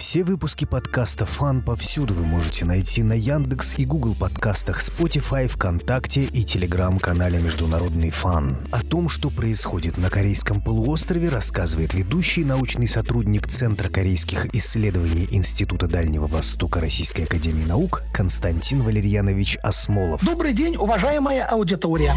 Все выпуски подкаста «Фан» повсюду вы можете найти на Яндекс и Google подкастах, Spotify, ВКонтакте и Телеграм-канале «Международный фан». О том, что происходит на Корейском полуострове, рассказывает ведущий научный сотрудник Центра корейских исследований Института Дальнего Востока Российской Академии Наук Константин Валерьянович Осмолов. Добрый день, уважаемая аудитория.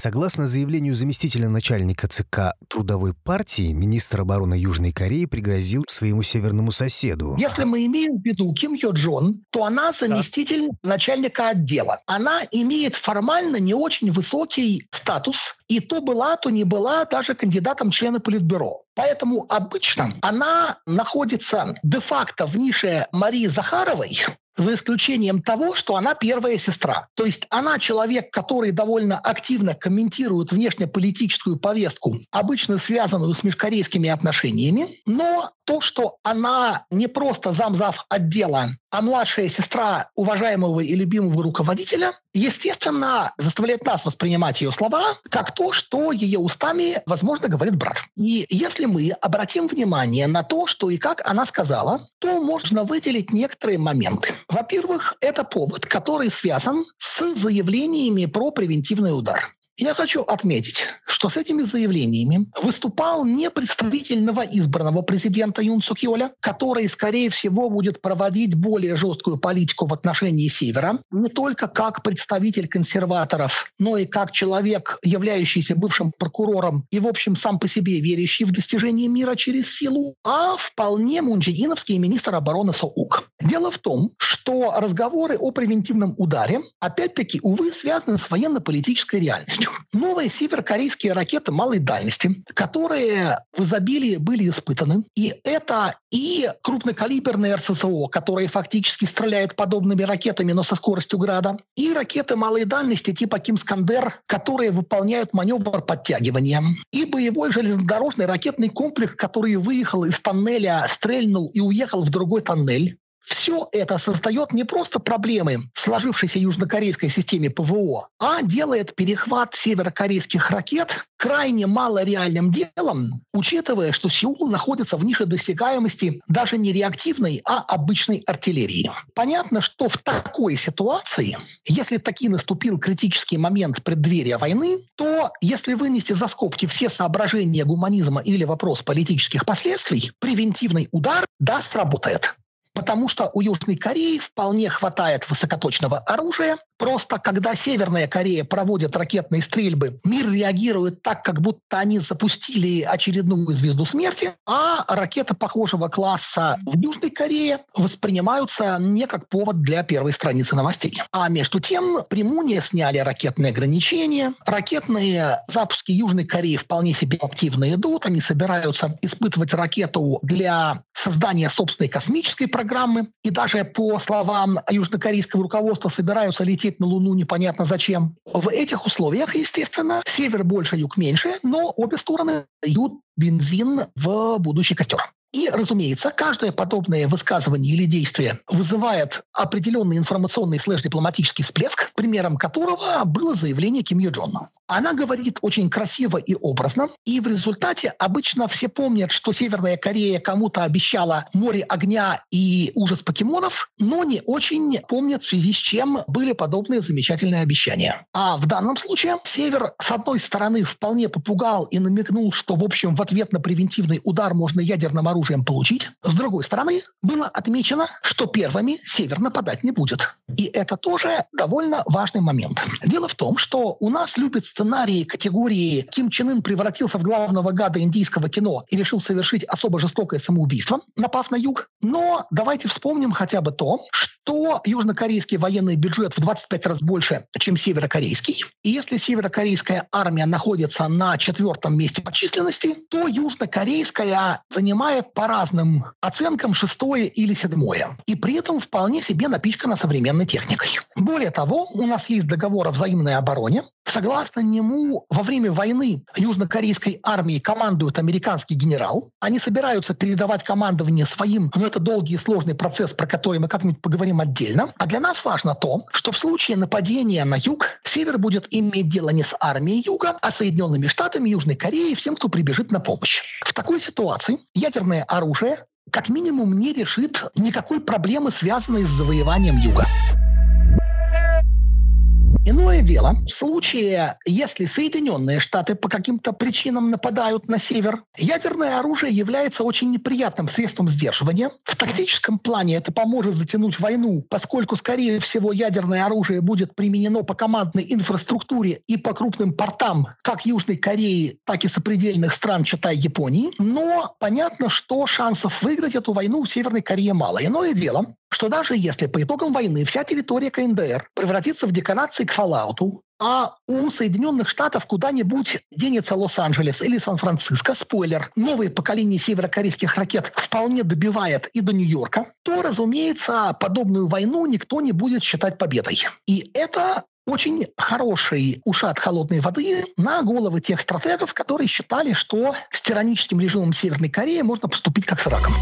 Согласно заявлению заместителя начальника ЦК Трудовой партии, министр обороны Южной Кореи пригрозил своему северному соседу. Если мы имеем в виду Ким Йо Джон, то она заместитель да. начальника отдела. Она имеет формально не очень высокий статус, и то была, то не была даже кандидатом члена Политбюро. Поэтому обычно она находится де-факто в нише Марии Захаровой, за исключением того, что она первая сестра. То есть она человек, который довольно активно комментирует внешнеполитическую повестку, обычно связанную с межкорейскими отношениями, но то, что она не просто замзав отдела, а младшая сестра уважаемого и любимого руководителя, естественно, заставляет нас воспринимать ее слова как то, что ее устами, возможно, говорит брат. И если мы обратим внимание на то, что и как она сказала, то можно выделить некоторые моменты. Во-первых, это повод, который связан с заявлениями про превентивный удар. Я хочу отметить, что с этими заявлениями выступал не представитель новоизбранного президента Юн Сук Йоля, который, скорее всего, будет проводить более жесткую политику в отношении Севера, не только как представитель консерваторов, но и как человек, являющийся бывшим прокурором и, в общем, сам по себе верящий в достижение мира через силу, а вполне мунчииновский министр обороны Соук. Дело в том, что разговоры о превентивном ударе, опять-таки, увы, связаны с военно-политической реальностью новые северокорейские ракеты малой дальности, которые в изобилии были испытаны. И это и крупнокалиберные РСЗО, которые фактически стреляют подобными ракетами, но со скоростью града, и ракеты малой дальности типа Кимскандер, которые выполняют маневр подтягивания, и боевой железнодорожный ракетный комплекс, который выехал из тоннеля, стрельнул и уехал в другой тоннель. Все это создает не просто проблемы сложившейся южнокорейской системе ПВО, а делает перехват северокорейских ракет крайне малореальным делом, учитывая, что Сеул находится в нише досягаемости даже не реактивной, а обычной артиллерии. Понятно, что в такой ситуации, если таки наступил критический момент преддверия войны, то если вынести за скобки все соображения гуманизма или вопрос политических последствий, превентивный удар да сработает. Потому что у Южной Кореи вполне хватает высокоточного оружия. Просто когда Северная Корея проводит ракетные стрельбы, мир реагирует так, как будто они запустили очередную звезду смерти, а ракеты похожего класса в Южной Корее воспринимаются не как повод для первой страницы новостей. А между тем при Муне сняли ракетные ограничения. Ракетные запуски Южной Кореи вполне себе активно идут. Они собираются испытывать ракету для создания собственной космической программы. И даже по словам южнокорейского руководства собираются лететь на Луну непонятно зачем. В этих условиях, естественно, север больше, юг меньше, но обе стороны дают бензин в будущий костер. И, разумеется, каждое подобное высказывание или действие вызывает определенный информационный слэш-дипломатический всплеск, примером которого было заявление Ким Ю Джона. Она говорит очень красиво и образно, и в результате обычно все помнят, что Северная Корея кому-то обещала море огня и ужас покемонов, но не очень помнят в связи с чем были подобные замечательные обещания. А в данном случае Север, с одной стороны, вполне попугал и намекнул, что, в общем, в ответ на превентивный удар можно ядерным оружием оружием получить. С другой стороны, было отмечено, что первыми Север нападать не будет. И это тоже довольно важный момент. Дело в том, что у нас любят сценарии категории «Ким Чен Ын превратился в главного гада индийского кино и решил совершить особо жестокое самоубийство, напав на юг». Но давайте вспомним хотя бы то, что южнокорейский военный бюджет в 25 раз больше, чем северокорейский. И если северокорейская армия находится на четвертом месте по численности, то южнокорейская занимает по разным оценкам шестое или седьмое. И при этом вполне себе напичкана современной техникой. Более того, у нас есть договор о взаимной обороне, Согласно нему, во время войны южнокорейской армии командует американский генерал. Они собираются передавать командование своим, но это долгий и сложный процесс, про который мы как-нибудь поговорим отдельно. А для нас важно то, что в случае нападения на юг, север будет иметь дело не с армией юга, а Соединенными Штатами, Южной Кореей всем, кто прибежит на помощь. В такой ситуации ядерное оружие как минимум не решит никакой проблемы, связанной с завоеванием юга. Иное дело, в случае, если Соединенные Штаты по каким-то причинам нападают на север, ядерное оружие является очень неприятным средством сдерживания. В тактическом плане это поможет затянуть войну, поскольку, скорее всего, ядерное оружие будет применено по командной инфраструктуре и по крупным портам как Южной Кореи, так и сопредельных стран, читай Японии. Но понятно, что шансов выиграть эту войну у Северной Кореи мало. Иное дело, что даже если по итогам войны вся территория КНДР превратится в декорации к Fallout, а у Соединенных Штатов куда-нибудь денется Лос-Анджелес или Сан-Франциско, спойлер, новое поколение северокорейских ракет вполне добивает и до Нью-Йорка, то, разумеется, подобную войну никто не будет считать победой. И это очень хороший ушат холодной воды на головы тех стратегов, которые считали, что с тираническим режимом Северной Кореи можно поступить как с раком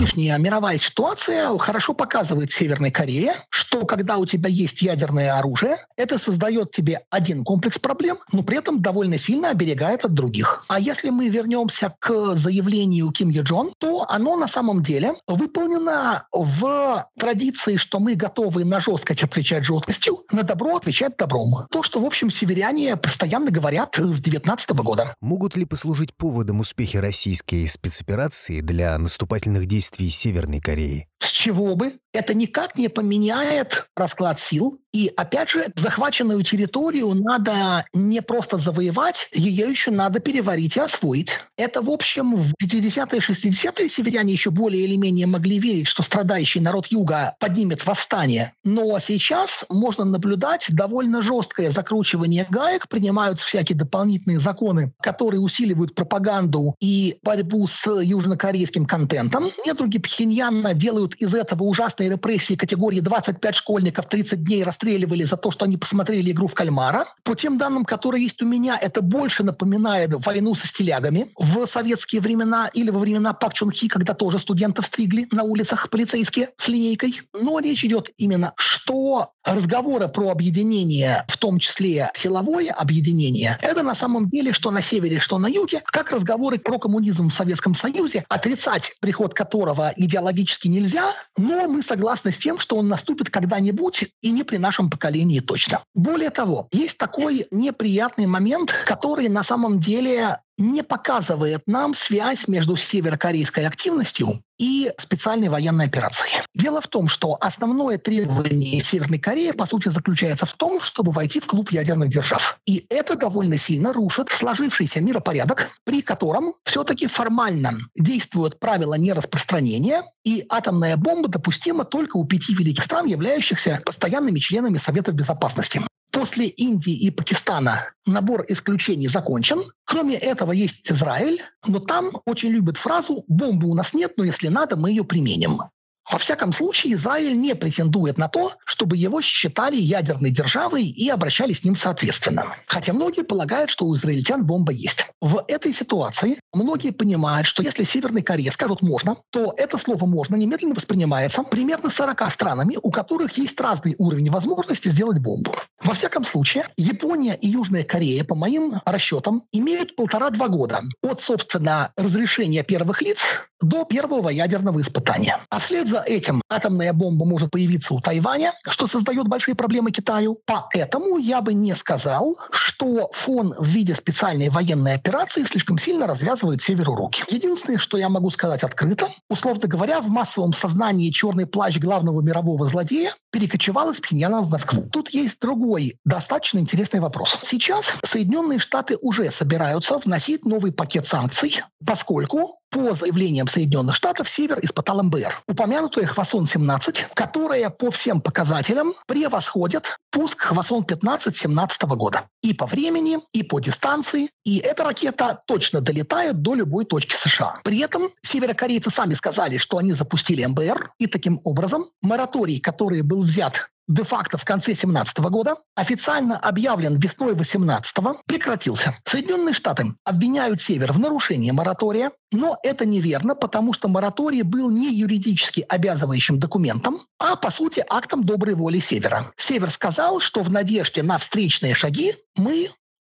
нынешняя мировая ситуация хорошо показывает Северной Корее, что когда у тебя есть ядерное оружие, это создает тебе один комплекс проблем, но при этом довольно сильно оберегает от других. А если мы вернемся к заявлению Ким Йо Джон, то оно на самом деле выполнено в традиции, что мы готовы на жесткость отвечать жесткостью, на добро отвечать добром. То, что, в общем, северяне постоянно говорят с 19 года. Могут ли послужить поводом успехи российской спецоперации для наступательных действий Северной Кореи? С чего бы? Это никак не поменяет расклад сил. И опять же, захваченную территорию надо не просто завоевать, ее еще надо переварить и освоить. Это, в общем, в 50-е, 60-е северяне еще более или менее могли верить, что страдающий народ Юга поднимет восстание. Но сейчас можно наблюдать довольно жесткое закручивание гаек, принимаются всякие дополнительные законы, которые усиливают пропаганду и борьбу с южнокорейским контентом. Недруги Пхеньяна делают из этого ужасной репрессии категории 25 школьников 30 дней расстреливали за то, что они посмотрели игру в кальмара. По тем данным, которые есть у меня, это больше напоминает войну со стилягами в советские времена или во времена Пак Чун Хи, когда тоже студентов стригли на улицах полицейские с линейкой. Но речь идет именно, что разговоры про объединение, в том числе силовое объединение, это на самом деле, что на севере, что на юге, как разговоры про коммунизм в Советском Союзе, отрицать приход которого идеологически нельзя, но мы согласны с тем, что он наступит когда-нибудь и не при нашем поколении точно. Более того, есть такой неприятный момент, который на самом деле не показывает нам связь между северокорейской активностью и специальной военной операцией. Дело в том, что основное требование Северной Кореи, по сути, заключается в том, чтобы войти в клуб ядерных держав. И это довольно сильно рушит сложившийся миропорядок, при котором все-таки формально действуют правила нераспространения, и атомная бомба допустима только у пяти великих стран, являющихся постоянными членами Совета Безопасности. После Индии и Пакистана набор исключений закончен. Кроме этого есть Израиль, но там очень любят фразу «бомбы у нас нет, но если надо, мы ее применим». Во всяком случае, Израиль не претендует на то, чтобы его считали ядерной державой и обращались с ним соответственно. Хотя многие полагают, что у израильтян бомба есть. В этой ситуации многие понимают, что если Северной Корее скажут «можно», то это слово «можно» немедленно воспринимается примерно 40 странами, у которых есть разный уровень возможности сделать бомбу. Во всяком случае, Япония и Южная Корея, по моим расчетам, имеют полтора-два года от, собственно, разрешения первых лиц до первого ядерного испытания. А вслед за этим атомная бомба может появиться у Тайваня, что создает большие проблемы Китаю. Поэтому я бы не сказал, что фон в виде специальной военной операции слишком сильно развязывает Северу руки. Единственное, что я могу сказать открыто, условно говоря, в массовом сознании черный плащ главного мирового злодея перекочевал из Пхеньяна в Москву. Тут есть другой достаточно интересный вопрос. Сейчас Соединенные Штаты уже собираются вносить новый пакет санкций, поскольку по заявлениям Соединенных Штатов, Север испытал МБР. Упомянутая Хвасон-17, которая по всем показателям превосходит пуск Хвасон-15 17 года. И по времени, и по дистанции. И эта ракета точно долетает до любой точки США. При этом северокорейцы сами сказали, что они запустили МБР, и таким образом мораторий, который был взят де-факто в конце 17 года, официально объявлен весной 18 прекратился. Соединенные Штаты обвиняют Север в нарушении моратория, но это неверно, потому что мораторий был не юридически обязывающим документом, а по сути актом доброй воли Севера. Север сказал, что в надежде на встречные шаги мы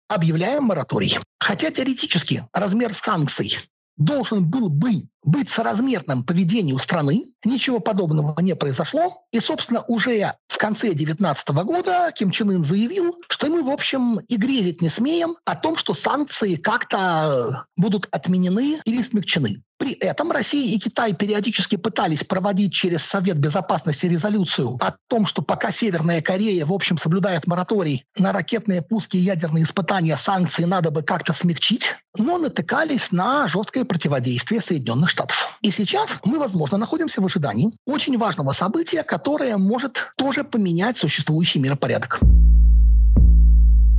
объявляем мораторий. Хотя теоретически размер санкций должен был бы быть соразмерным поведению страны. Ничего подобного не произошло. И, собственно, уже в конце 2019 года Ким Чен Ын заявил, что мы, в общем, и грезить не смеем о том, что санкции как-то будут отменены или смягчены. При этом Россия и Китай периодически пытались проводить через Совет Безопасности резолюцию о том, что пока Северная Корея, в общем, соблюдает мораторий на ракетные пуски и ядерные испытания, санкции надо бы как-то смягчить, но натыкались на жесткое противодействие Соединенных Штатов. И сейчас мы, возможно, находимся в ожидании очень важного события, которое может тоже поменять существующий миропорядок.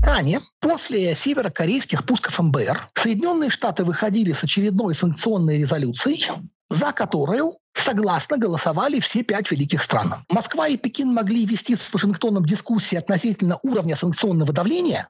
Ранее, после северокорейских пусков МБР, Соединенные Штаты выходили с очередной санкционной резолюцией, за которую согласно голосовали все пять великих стран. Москва и Пекин могли вести с Вашингтоном дискуссии относительно уровня санкционного давления,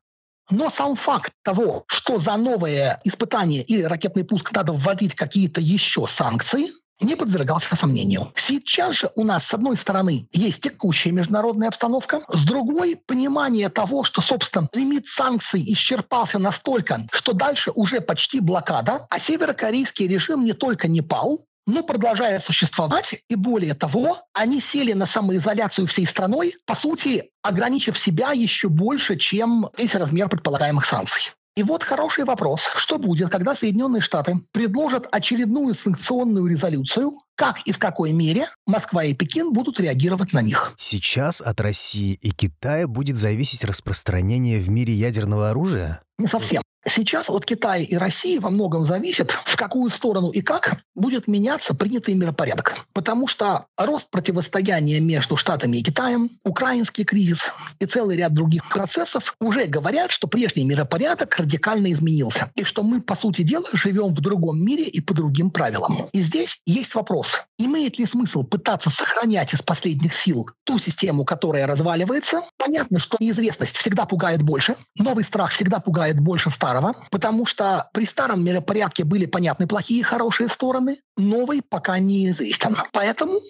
но сам факт того, что за новое испытание или ракетный пуск надо вводить какие-то еще санкции, не подвергался сомнению. Сейчас же у нас, с одной стороны, есть текущая международная обстановка, с другой — понимание того, что, собственно, лимит санкций исчерпался настолько, что дальше уже почти блокада, а северокорейский режим не только не пал, но продолжая существовать, и более того, они сели на самоизоляцию всей страной, по сути, ограничив себя еще больше, чем весь размер предполагаемых санкций. И вот хороший вопрос. Что будет, когда Соединенные Штаты предложат очередную санкционную резолюцию, как и в какой мере Москва и Пекин будут реагировать на них? Сейчас от России и Китая будет зависеть распространение в мире ядерного оружия? Не совсем. Сейчас от Китая и России во многом зависит, в какую сторону и как будет меняться принятый миропорядок. Потому что рост противостояния между Штатами и Китаем, украинский кризис и целый ряд других процессов уже говорят, что прежний миропорядок радикально изменился. И что мы, по сути дела, живем в другом мире и по другим правилам. И здесь есть вопрос. Имеет ли смысл пытаться сохранять из последних сил ту систему, которая разваливается? Понятно, что неизвестность всегда пугает больше, новый страх всегда пугает больше старого, старого, потому что при старом миропорядке были понятны плохие и хорошие стороны, новый пока неизвестен. Поэтому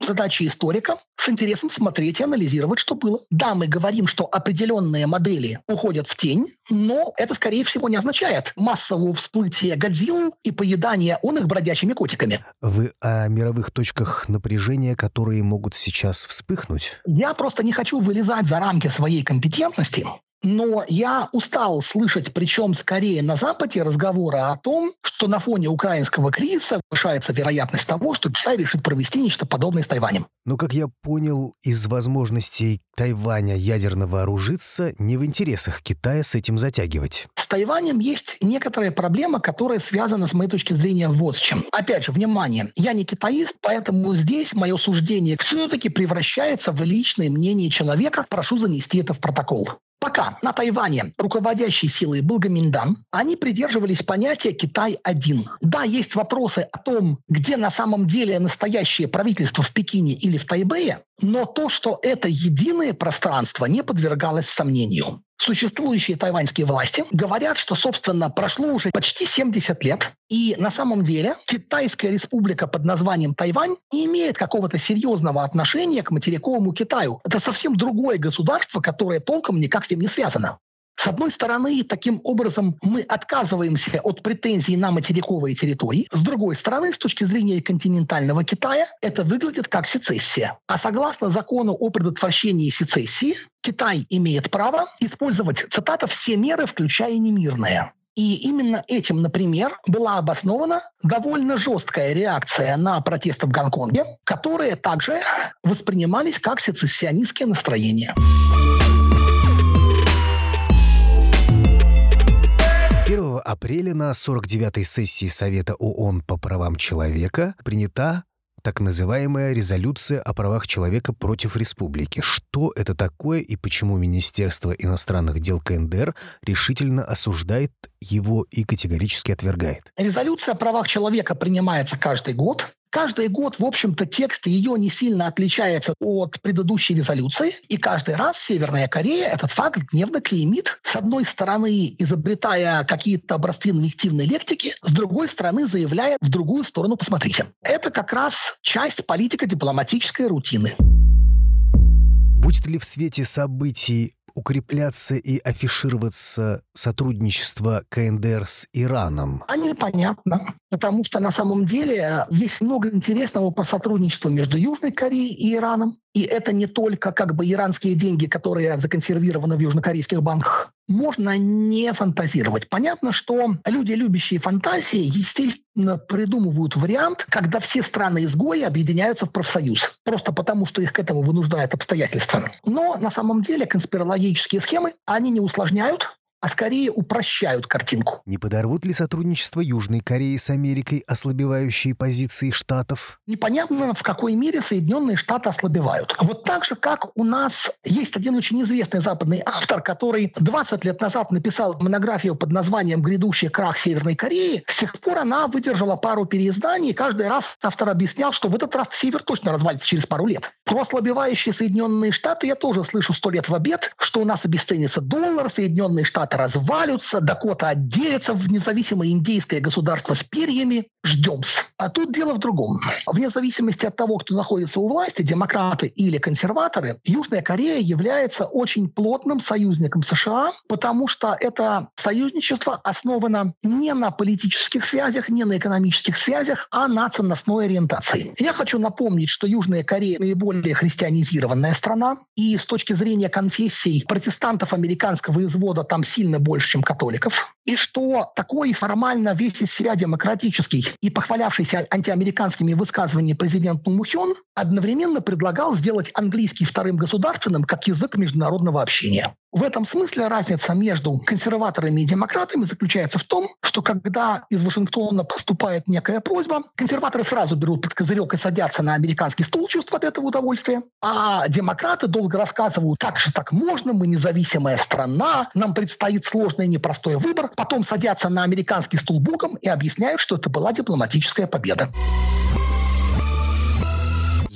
задача историка с интересом смотреть и анализировать, что было. Да, мы говорим, что определенные модели уходят в тень, но это, скорее всего, не означает массового всплытия Годзилл и поедания он их бродячими котиками. Вы о мировых точках напряжения, которые могут сейчас вспыхнуть? Я просто не хочу вылезать за рамки своей компетентности но я устал слышать, причем скорее на Западе, разговоры о том, что на фоне украинского кризиса повышается вероятность того, что Китай решит провести нечто подобное с Тайванем. Но, как я понял, из возможностей Тайваня ядерно вооружиться не в интересах Китая с этим затягивать. С Тайванем есть некоторая проблема, которая связана, с моей точки зрения, вот с чем. Опять же, внимание, я не китаист, поэтому здесь мое суждение все-таки превращается в личное мнение человека. Прошу занести это в протокол. Пока на Тайване руководящей силой был Гаминдан, они придерживались понятия «Китай-1». Да, есть вопросы о том, где на самом деле настоящее правительство в Пекине или в Тайбэе, но то, что это единое пространство, не подвергалось сомнению. Существующие тайваньские власти говорят, что, собственно, прошло уже почти 70 лет, и на самом деле Китайская республика под названием Тайвань не имеет какого-то серьезного отношения к материковому Китаю. Это совсем другое государство, которое толком никак с ним не связано. С одной стороны, таким образом мы отказываемся от претензий на материковые территории. С другой стороны, с точки зрения континентального Китая, это выглядит как сецессия. А согласно закону о предотвращении сецессии, Китай имеет право использовать, цитата, «все меры, включая немирные». И именно этим, например, была обоснована довольно жесткая реакция на протесты в Гонконге, которые также воспринимались как сецессионистские настроения. Апреля на 49-й сессии Совета ООН по правам человека принята так называемая резолюция о правах человека против республики. Что это такое и почему Министерство иностранных дел КНДР решительно осуждает его и категорически отвергает? Резолюция о правах человека принимается каждый год. Каждый год, в общем-то, текст ее не сильно отличается от предыдущей резолюции. И каждый раз Северная Корея этот факт гневно клеймит. С одной стороны, изобретая какие-то образцы инвективной лектики, с другой стороны, заявляя в другую сторону «посмотрите». Это как раз часть политико-дипломатической рутины. Будет ли в свете событий укрепляться и афишироваться сотрудничество КНДР с Ираном? А непонятно, потому что на самом деле есть много интересного по сотрудничеству между Южной Кореей и Ираном. И это не только как бы иранские деньги, которые законсервированы в южнокорейских банках. Можно не фантазировать. Понятно, что люди, любящие фантазии, естественно, придумывают вариант, когда все страны-изгои объединяются в профсоюз. Просто потому, что их к этому вынуждают обстоятельства. Но на самом деле конспирологические схемы, они не усложняют, а скорее упрощают картинку. Не подорвут ли сотрудничество Южной Кореи с Америкой ослабевающие позиции Штатов? Непонятно, в какой мере Соединенные Штаты ослабевают. Вот так же, как у нас есть один очень известный западный автор, который 20 лет назад написал монографию под названием «Грядущий крах Северной Кореи». С тех пор она выдержала пару переизданий, и каждый раз автор объяснял, что в этот раз Север точно развалится через пару лет. Про ослабевающие Соединенные Штаты я тоже слышу сто лет в обед, что у нас обесценится доллар, Соединенные Штаты Штаты развалятся, Дакота отделится в независимое индейское государство с перьями. Ждем. А тут дело в другом. Вне зависимости от того, кто находится у власти, демократы или консерваторы, Южная Корея является очень плотным союзником США, потому что это союзничество основано не на политических связях, не на экономических связях, а на ценностной ориентации. Я хочу напомнить, что Южная Корея наиболее христианизированная страна, и с точки зрения конфессий протестантов американского извода там сильно больше, чем католиков, и что такой формально весь из себя демократический и похвалявшийся антиамериканскими высказываниями президент Мухен одновременно предлагал сделать английский вторым государственным как язык международного общения. В этом смысле разница между консерваторами и демократами заключается в том, что когда из Вашингтона поступает некая просьба, консерваторы сразу берут под козырек и садятся на американский стул, чувствуя от этого удовольствия, а демократы долго рассказывают, как же так можно, мы независимая страна, нам предстоит сложный и непростой выбор, потом садятся на американский стул боком и объясняют, что это была дипломатическая победа.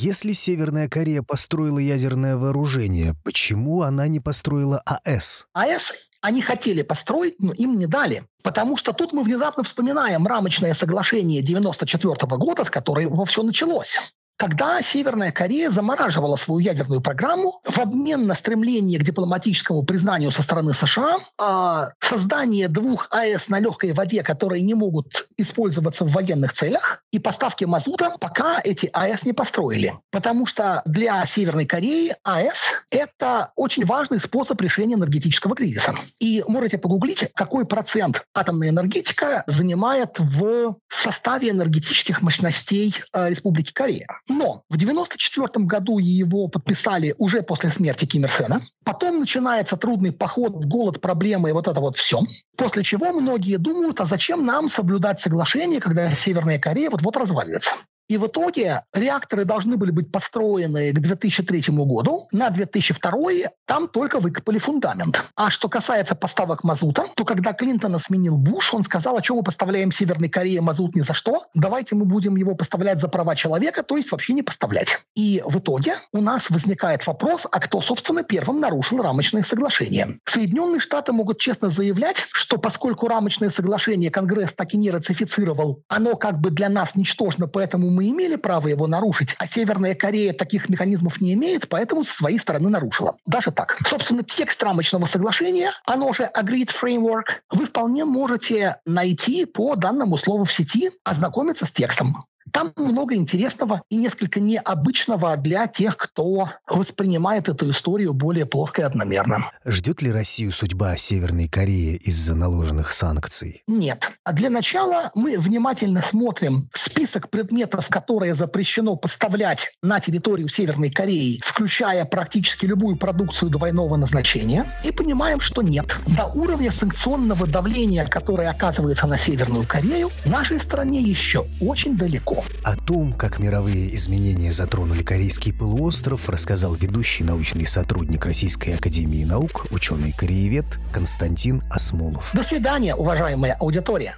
Если Северная Корея построила ядерное вооружение, почему она не построила АЭС? АЭС они хотели построить, но им не дали. Потому что тут мы внезапно вспоминаем рамочное соглашение 1994 года, с которого все началось когда Северная Корея замораживала свою ядерную программу в обмен на стремление к дипломатическому признанию со стороны США, а создание двух АЭС на легкой воде, которые не могут использоваться в военных целях, и поставки мазута, пока эти АЭС не построили. Потому что для Северной Кореи АЭС – это очень важный способ решения энергетического кризиса. И можете погуглить, какой процент атомной энергетика занимает в составе энергетических мощностей э, Республики Корея. Но в 1994 году его подписали уже после смерти Ким Ир Сена. Потом начинается трудный поход, голод, проблемы и вот это вот все. После чего многие думают, а зачем нам соблюдать соглашение, когда Северная Корея вот-вот развалится. И в итоге реакторы должны были быть построены к 2003 году. На 2002 там только выкопали фундамент. А что касается поставок мазута, то когда Клинтона сменил Буш, он сказал, а что мы поставляем Северной Корее мазут ни за что, давайте мы будем его поставлять за права человека, то есть вообще не поставлять. И в итоге у нас возникает вопрос, а кто, собственно, первым нарушил рамочное соглашение. Соединенные Штаты могут честно заявлять, что поскольку рамочное соглашение Конгресс так и не ратифицировал, оно как бы для нас ничтожно, поэтому мы имели право его нарушить, а Северная Корея таких механизмов не имеет, поэтому со своей стороны нарушила. Даже так. Собственно, текст рамочного соглашения, оно же Agreed Framework, вы вполне можете найти по данному слову в сети, ознакомиться с текстом. Там много интересного и несколько необычного для тех, кто воспринимает эту историю более плоско и одномерно. Ждет ли Россию судьба Северной Кореи из-за наложенных санкций? Нет. А для начала мы внимательно смотрим список предметов, которые запрещено поставлять на территорию Северной Кореи, включая практически любую продукцию двойного назначения, и понимаем, что нет. До уровня санкционного давления, которое оказывается на Северную Корею, нашей стране еще очень далеко. О том, как мировые изменения затронули корейский полуостров, рассказал ведущий научный сотрудник Российской Академии Наук, ученый-кореевед Константин Осмолов. До свидания, уважаемая аудитория.